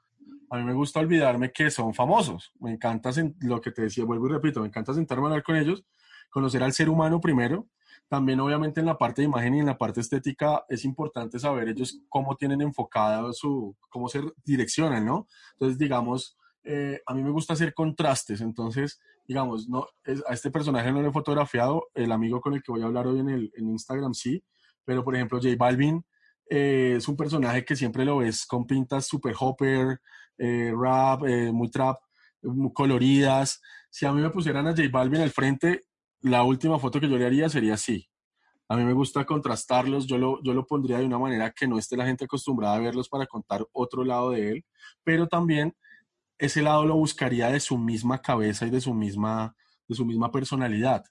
a mí me gusta olvidarme que son famosos. Me encanta lo que te decía, vuelvo y repito, me encanta sentarme a hablar con ellos, conocer al ser humano primero también obviamente en la parte de imagen y en la parte estética es importante saber ellos cómo tienen enfocado su, cómo se direccionan, ¿no? Entonces, digamos, eh, a mí me gusta hacer contrastes, entonces, digamos, no, a este personaje no le he fotografiado, el amigo con el que voy a hablar hoy en, el, en Instagram sí, pero por ejemplo J Balvin eh, es un personaje que siempre lo ves con pintas super hopper, eh, rap, muy trap, muy coloridas. Si a mí me pusieran a J Balvin al frente, la última foto que yo le haría sería así. A mí me gusta contrastarlos, yo lo, yo lo pondría de una manera que no esté la gente acostumbrada a verlos para contar otro lado de él, pero también ese lado lo buscaría de su misma cabeza y de su misma, de su misma personalidad.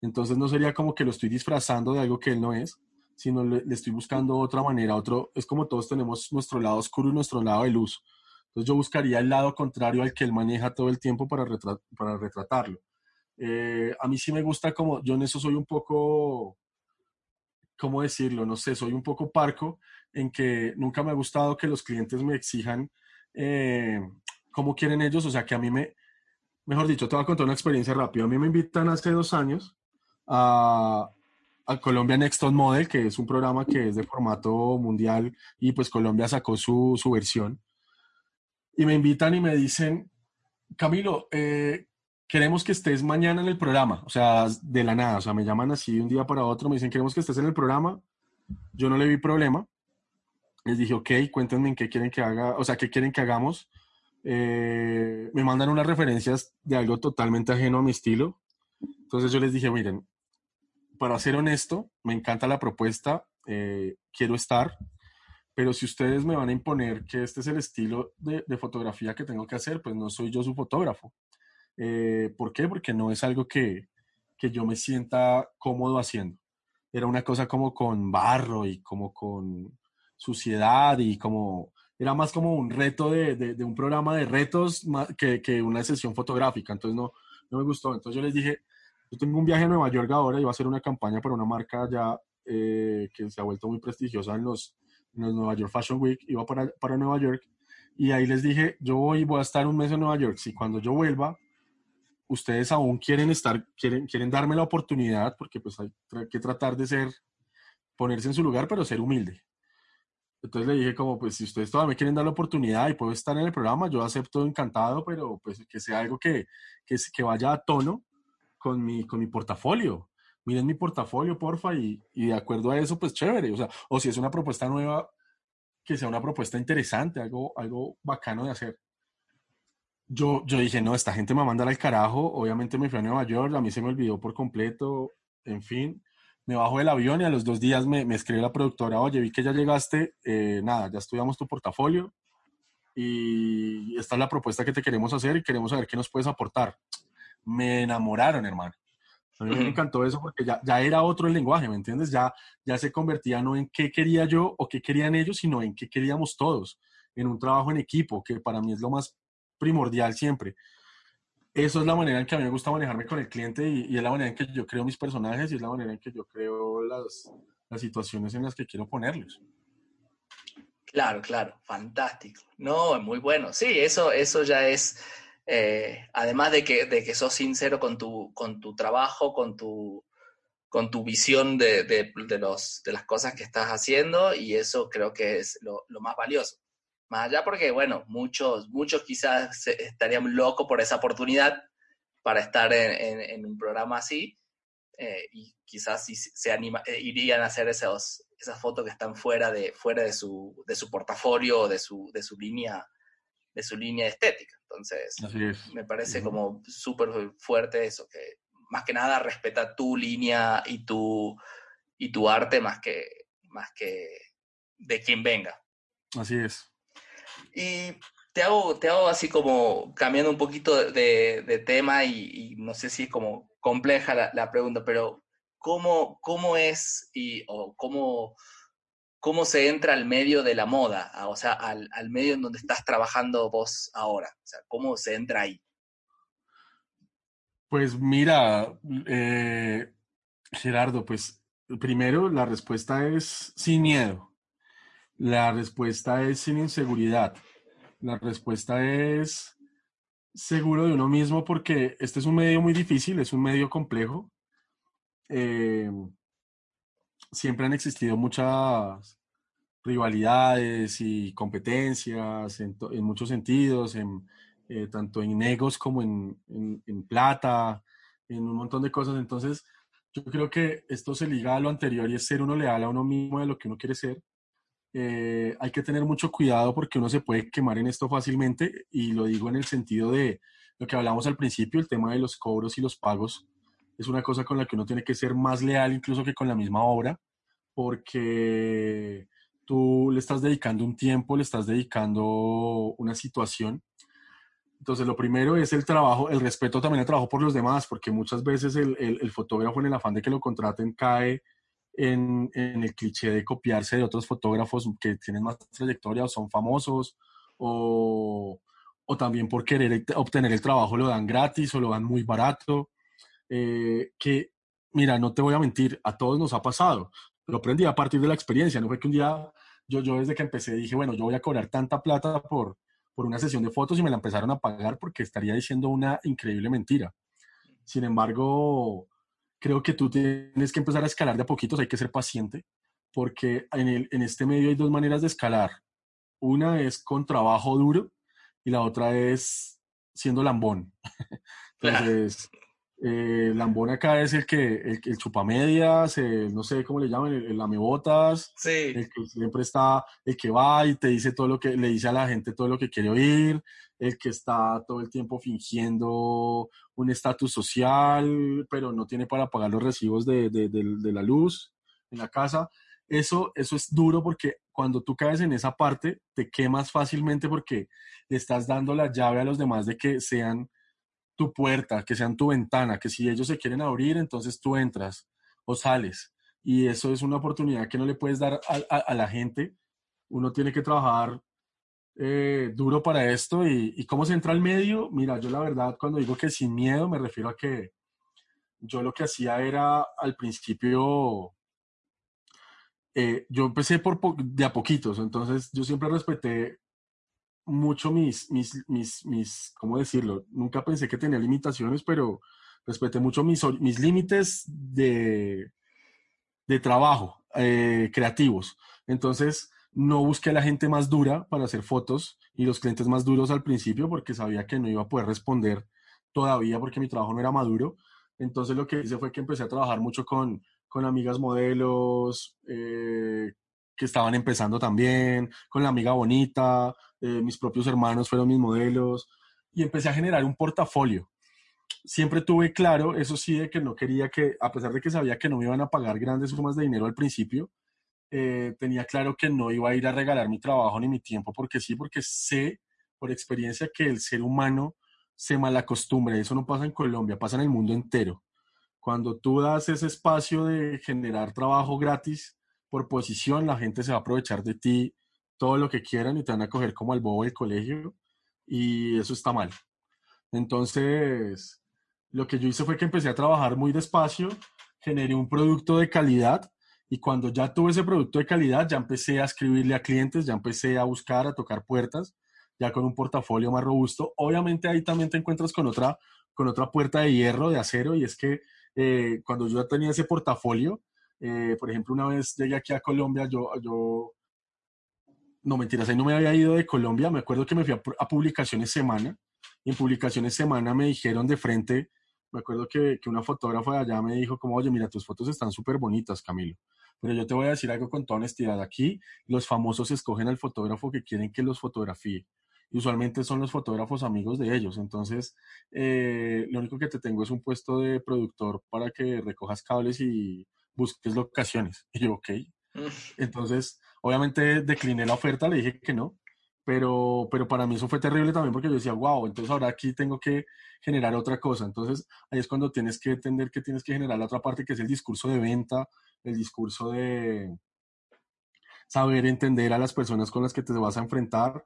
Entonces no sería como que lo estoy disfrazando de algo que él no es, sino le, estoy buscando otra manera, otro, es como todos tenemos nuestro lado oscuro y nuestro lado de luz. Entonces yo buscaría el lado contrario al que él maneja todo el tiempo para, para retratarlo. Eh, a mí sí me gusta como, yo en eso soy un poco, ¿cómo decirlo? No sé, soy un poco parco en que nunca me ha gustado que los clientes me exijan eh, cómo quieren ellos, o sea, que a mí me, mejor dicho, te voy a contar una experiencia rápida. A mí me invitan hace dos años a, a Colombia Next Top Model, que es un programa que es de formato mundial y pues Colombia sacó su, su versión. Y me invitan y me dicen, Camilo, eh, queremos que estés mañana en el programa, o sea, de la nada, o sea, me llaman así de un día para otro, me dicen, queremos que estés en el programa, yo no le vi problema, les dije, ok, cuéntenme en qué quieren que haga, o sea, qué quieren que hagamos, eh, me mandan unas referencias de algo totalmente ajeno a mi estilo, entonces yo les dije, miren, para ser honesto, me encanta la propuesta, eh, quiero estar, pero si ustedes me van a imponer que este es el estilo de, de fotografía que tengo que hacer, pues no soy yo su fotógrafo. Eh, ¿Por qué? Porque no es algo que, que yo me sienta cómodo haciendo. Era una cosa como con barro y como con suciedad y como era más como un reto de, de, un programa de retos que, que, una sesión fotográfica. Entonces no, no me gustó. Entonces yo les dije, yo tengo un viaje a Nueva York ahora y va a hacer una campaña para una marca ya eh, que se ha vuelto muy prestigiosa en los, en los Nueva York Fashion Week. Iba para, para Nueva York y ahí les dije, yo voy, voy a estar un mes en Nueva York. Si cuando yo vuelva ustedes aún quieren estar, quieren, quieren darme la oportunidad, porque pues hay que tratar de ser, ponerse en su lugar, pero ser humilde. Entonces le dije como, pues si ustedes todavía me quieren dar la oportunidad y puedo estar en el programa, yo acepto encantado, pero pues que sea algo que, que, que vaya a tono con mi, con mi portafolio. Miren mi portafolio, porfa, y, y de acuerdo a eso, pues chévere. O sea, o si es una propuesta nueva, que sea una propuesta interesante, algo, algo bacano de hacer yo, yo dije, no, esta gente me va a mandar al carajo. Obviamente me fui a Nueva York, a mí se me olvidó por completo. En fin, me bajo del avión y a los dos días me, me escribe la productora, oye, vi que ya llegaste, eh, nada, ya estudiamos tu portafolio y esta es la propuesta que te queremos hacer y queremos saber qué nos puedes aportar. Me enamoraron, hermano. A mí me encantó eso porque ya, ya era otro el lenguaje, ¿me entiendes? Ya, ya se convertía no en qué quería yo o qué querían ellos, sino en qué queríamos todos, en un trabajo en equipo, que para mí es lo más primordial siempre. Eso es la manera en que a mí me gusta manejarme con el cliente y, es la manera en que yo creo mis personajes y es la manera en que yo creo las, las situaciones en las que quiero ponerlos. Claro, claro, fantástico. No, es muy bueno. Sí, eso, eso ya es, eh, además de que, de que sos sincero con tu, con tu trabajo, con tu, con tu visión de, de, los, de las cosas que estás haciendo, y eso creo que es lo más valioso. Más allá porque, bueno, muchos, muchos quizás estarían locos por esa oportunidad para estar en, un programa así eh, y quizás si se anima, eh, irían a hacer esos, esas fotos que están fuera de, fuera de su, de su portafolio o de su, de su línea de su línea estética. Entonces, me parece como súper fuerte eso, que más que nada respeta tu línea y tu, y tu arte más que, más que de quien venga. Así es. Y te hago, te hago así como cambiando un poquito de, tema y, no sé si es como compleja la, pregunta, pero ¿cómo, cómo es y, o cómo, cómo se entra al medio de la moda? O sea, al, al medio en donde estás trabajando vos ahora. O sea, ¿cómo se entra ahí? Pues mira, eh, Gerardo, pues primero la respuesta es sin miedo. La respuesta es sin inseguridad. La respuesta es seguro de uno mismo porque este es un medio muy difícil, es un medio complejo. Eh, siempre han existido muchas rivalidades y competencias en, muchos sentidos, en, eh, tanto en negos como en, en, plata, en un montón de cosas. Entonces, yo creo que esto se liga a lo anterior y es ser uno leal a uno mismo de lo que uno quiere ser. Eh, hay que tener mucho cuidado porque uno se puede quemar en esto fácilmente y lo digo en el sentido de lo que hablamos al principio, el tema de los cobros y los pagos es una cosa con la que uno tiene que ser más leal incluso que con la misma obra porque tú le estás dedicando un tiempo, le estás dedicando una situación. Entonces, lo primero es el trabajo, el respeto también al trabajo por los demás, porque muchas veces el, el, fotógrafo en el afán de que lo contraten cae en, en, el cliché de copiarse de otros fotógrafos que tienen más trayectoria o son famosos, o, o también por querer obtener el trabajo lo dan gratis o lo dan muy barato. Eh, que, mira, no te voy a mentir, a todos nos ha pasado. Lo aprendí a partir de la experiencia, no fue que un día yo, yo desde que empecé dije, bueno, yo voy a cobrar tanta plata por, por una sesión de fotos y me la empezaron a pagar porque estaría diciendo una increíble mentira. Sin embargo, creo que tú tienes que empezar a escalar de a poquitos, hay que ser paciente, porque en, el, en este medio hay dos maneras de escalar. Una es con trabajo duro y la otra es siendo lambón. Entonces, eh, Lambón acá es el que, el, el chupamedias, no sé cómo le llaman, el, el amebotas, el que siempre está, el que va y te dice todo lo que, le dice a la gente todo lo que quiere oír, el que está todo el tiempo fingiendo un estatus social, pero no tiene para pagar los recibos de, de, de, la luz en la casa. Eso, eso es duro porque cuando tú caes en esa parte, te quemas fácilmente porque le estás dando la llave a los demás de que sean tu puerta, que sean tu ventana, que si ellos se quieren abrir, entonces tú entras o sales. Y eso es una oportunidad que no le puedes dar a, la gente. Uno tiene que trabajar eh, duro para esto. Y, cómo se entra al medio? Mira, yo la verdad, cuando digo que sin miedo, me refiero a que yo lo que hacía era al principio, eh, yo empecé por de a poquitos, entonces yo siempre respeté mucho mis, mis, mis, mis, ¿cómo decirlo? Nunca pensé que tenía limitaciones, pero respeté mucho mis, mis límites de, de trabajo eh, creativos. Entonces, no busqué a la gente más dura para hacer fotos y los clientes más duros al principio porque sabía que no iba a poder responder todavía porque mi trabajo no era maduro. Entonces, lo que hice fue que empecé a trabajar mucho con, con amigas modelos, eh, que estaban empezando también, con la amiga bonita, eh, mis propios hermanos fueron mis modelos, y empecé a generar un portafolio. Siempre tuve claro, eso sí, de que no quería que, a pesar de que sabía que no me iban a pagar grandes sumas de dinero al principio, eh, tenía claro que no iba a ir a regalar mi trabajo ni mi tiempo, porque sí, porque sé por experiencia que el ser humano se malacostumbra, eso no pasa en Colombia, pasa en el mundo entero. Cuando tú das ese espacio de generar trabajo gratis, por posición, la gente se va a aprovechar de ti todo lo que quieran y te van a coger como al bobo del colegio y eso está mal. Entonces, lo que yo hice fue que empecé a trabajar muy despacio, generé un producto de calidad y cuando ya tuve ese producto de calidad, ya empecé a escribirle a clientes, ya empecé a buscar, a tocar puertas, ya con un portafolio más robusto. Obviamente ahí también te encuentras con otra, con otra puerta de hierro, de acero, y es que eh, cuando yo ya tenía ese portafolio, eh, por ejemplo, una vez llegué aquí a Colombia, yo, yo, no mentiras, ahí no me había ido de Colombia, me acuerdo que me fui a, Publicaciones Semana, y en Publicaciones Semana me dijeron de frente, me acuerdo que, que una fotógrafa de allá me dijo como, oye, mira, tus fotos están súper bonitas, Camilo, pero yo te voy a decir algo con toda honestidad, aquí los famosos escogen al fotógrafo que quieren que los fotografíe, y usualmente son los fotógrafos amigos de ellos. Entonces, eh, lo único que te tengo es un puesto de productor para que recojas cables y busques locaciones. Y yo, ok. Mm. Entonces, obviamente decliné la oferta, le dije que no, pero, pero para mí eso fue terrible también porque yo decía, wow, entonces ahora aquí tengo que generar otra cosa. Entonces, ahí es cuando tienes que entender que tienes que generar la otra parte que es el discurso de venta, el discurso de saber entender a las personas con las que te vas a enfrentar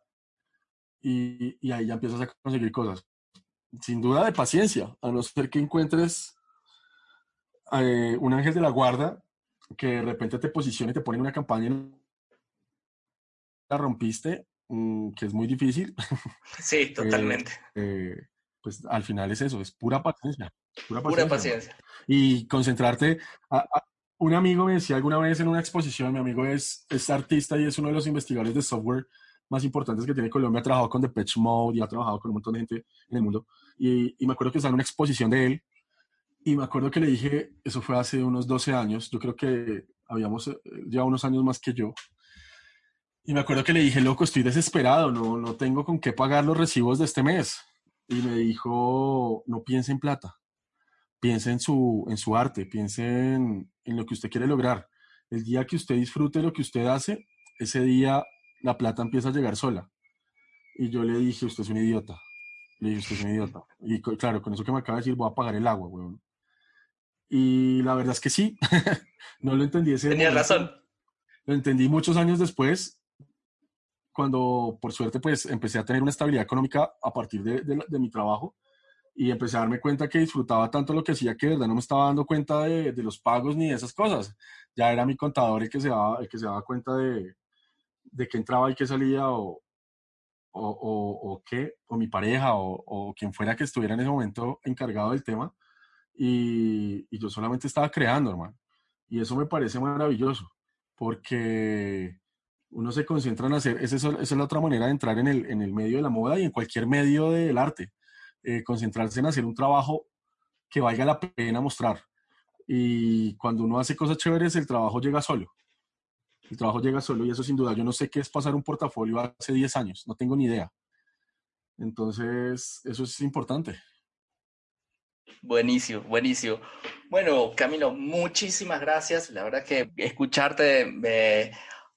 y, y ahí ya empiezas a conseguir cosas. Sin duda de paciencia, a no ser que encuentres eh, un ángel de la guarda que de repente te posiciona y te pone en una campaña y la rompiste, mm, que es muy difícil. Sí, eh, totalmente. Eh, pues al final es eso, es pura paciencia. Pura paciencia. Y concentrarte. un amigo me decía alguna vez en una exposición, mi amigo es, es artista y es uno de los investigadores de software más importantes que tiene Colombia, ha trabajado con Depeche Mode y ha trabajado con un montón de gente en el mundo. Y, y me acuerdo que estaba en una exposición de él y me acuerdo que le dije, eso fue hace unos 12 años, yo creo que habíamos eh, ya unos años más que yo. Y me acuerdo que le dije, loco, estoy desesperado, no, no tengo con qué pagar los recibos de este mes. Y me dijo, no piense en plata, piense en su, en su arte, piense en, en lo que usted quiere lograr. El día que usted disfrute lo que usted hace, ese día la plata empieza a llegar sola. Y yo le dije, usted es un idiota. Le dije, usted es un idiota. Y claro, con eso que me acaba de decir, voy a pagar el agua, weón. Y la verdad es que sí, no lo entendí ese Tenía razón. Lo entendí muchos años después, cuando por suerte pues empecé a tener una estabilidad económica a partir de, de, mi trabajo y empecé a darme cuenta que disfrutaba tanto lo que hacía que de verdad no me estaba dando cuenta de, de, los pagos ni de esas cosas. Ya era mi contador el que se daba, el que se daba cuenta de, de qué entraba y qué salía o, o, o, o qué, o mi pareja o, o, quien fuera que estuviera en ese momento encargado del tema. Y, y yo solamente estaba creando, hermano. Y eso me parece maravilloso, porque uno se concentra en hacer, esa es, esa es la otra manera de entrar en el, en el, medio de la moda y en cualquier medio del arte, eh, concentrarse en hacer un trabajo que valga la pena mostrar. Y cuando uno hace cosas chéveres, el trabajo llega solo. El trabajo llega solo y eso sin duda, yo no sé qué es pasar un portafolio hace 10 años, no tengo ni idea. Entonces, eso es importante. Buenísimo, buenísimo. Bueno, Camilo, muchísimas gracias. La verdad que escucharte, me,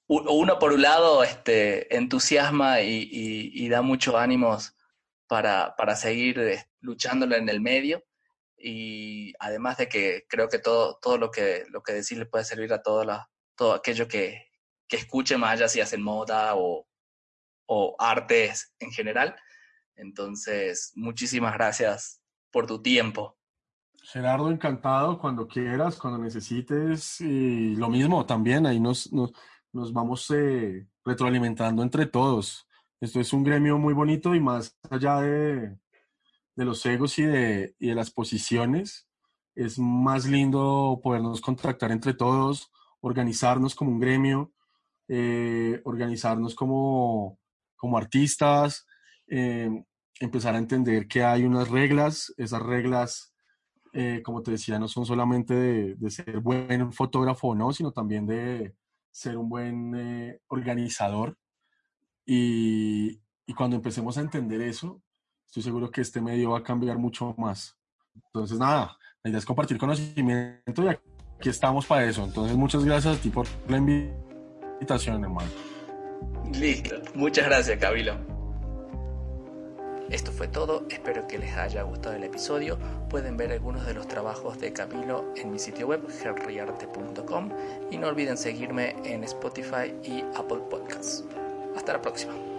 uno por un lado, este, entusiasma y, da muchos ánimos para, para seguir eh, luchándolo en el medio. Y además de que creo que todo, todo lo que lo que decís le puede servir a todas las todo aquello que, que escuche más allá si hacen moda o, o artes en general. Entonces, muchísimas gracias por tu tiempo. Gerardo, encantado cuando quieras, cuando necesites. Y lo mismo también, ahí nos, nos, vamos eh, retroalimentando entre todos. Esto es un gremio muy bonito y más allá de, los egos y de, y de las posiciones, es más lindo podernos contactar entre todos, organizarnos como un gremio, eh, organizarnos como, como artistas, eh, empezar a entender que hay unas reglas, esas reglas, eh, como te decía, no son solamente de, de, ser buen fotógrafo no, sino también de ser un buen eh, organizador. Y, y cuando empecemos a entender eso, estoy seguro que este medio va a cambiar mucho más. Entonces, nada, la idea es compartir conocimiento y aquí estamos para eso. Entonces, muchas gracias a ti por la invitación, hermano. Listo. Muchas gracias, Camilo. Esto fue todo, espero que les haya gustado el episodio. Pueden ver algunos de los trabajos de Camilo en mi sitio web, henryarte.com, y no olviden seguirme en Spotify y Apple Podcasts. Hasta la próxima.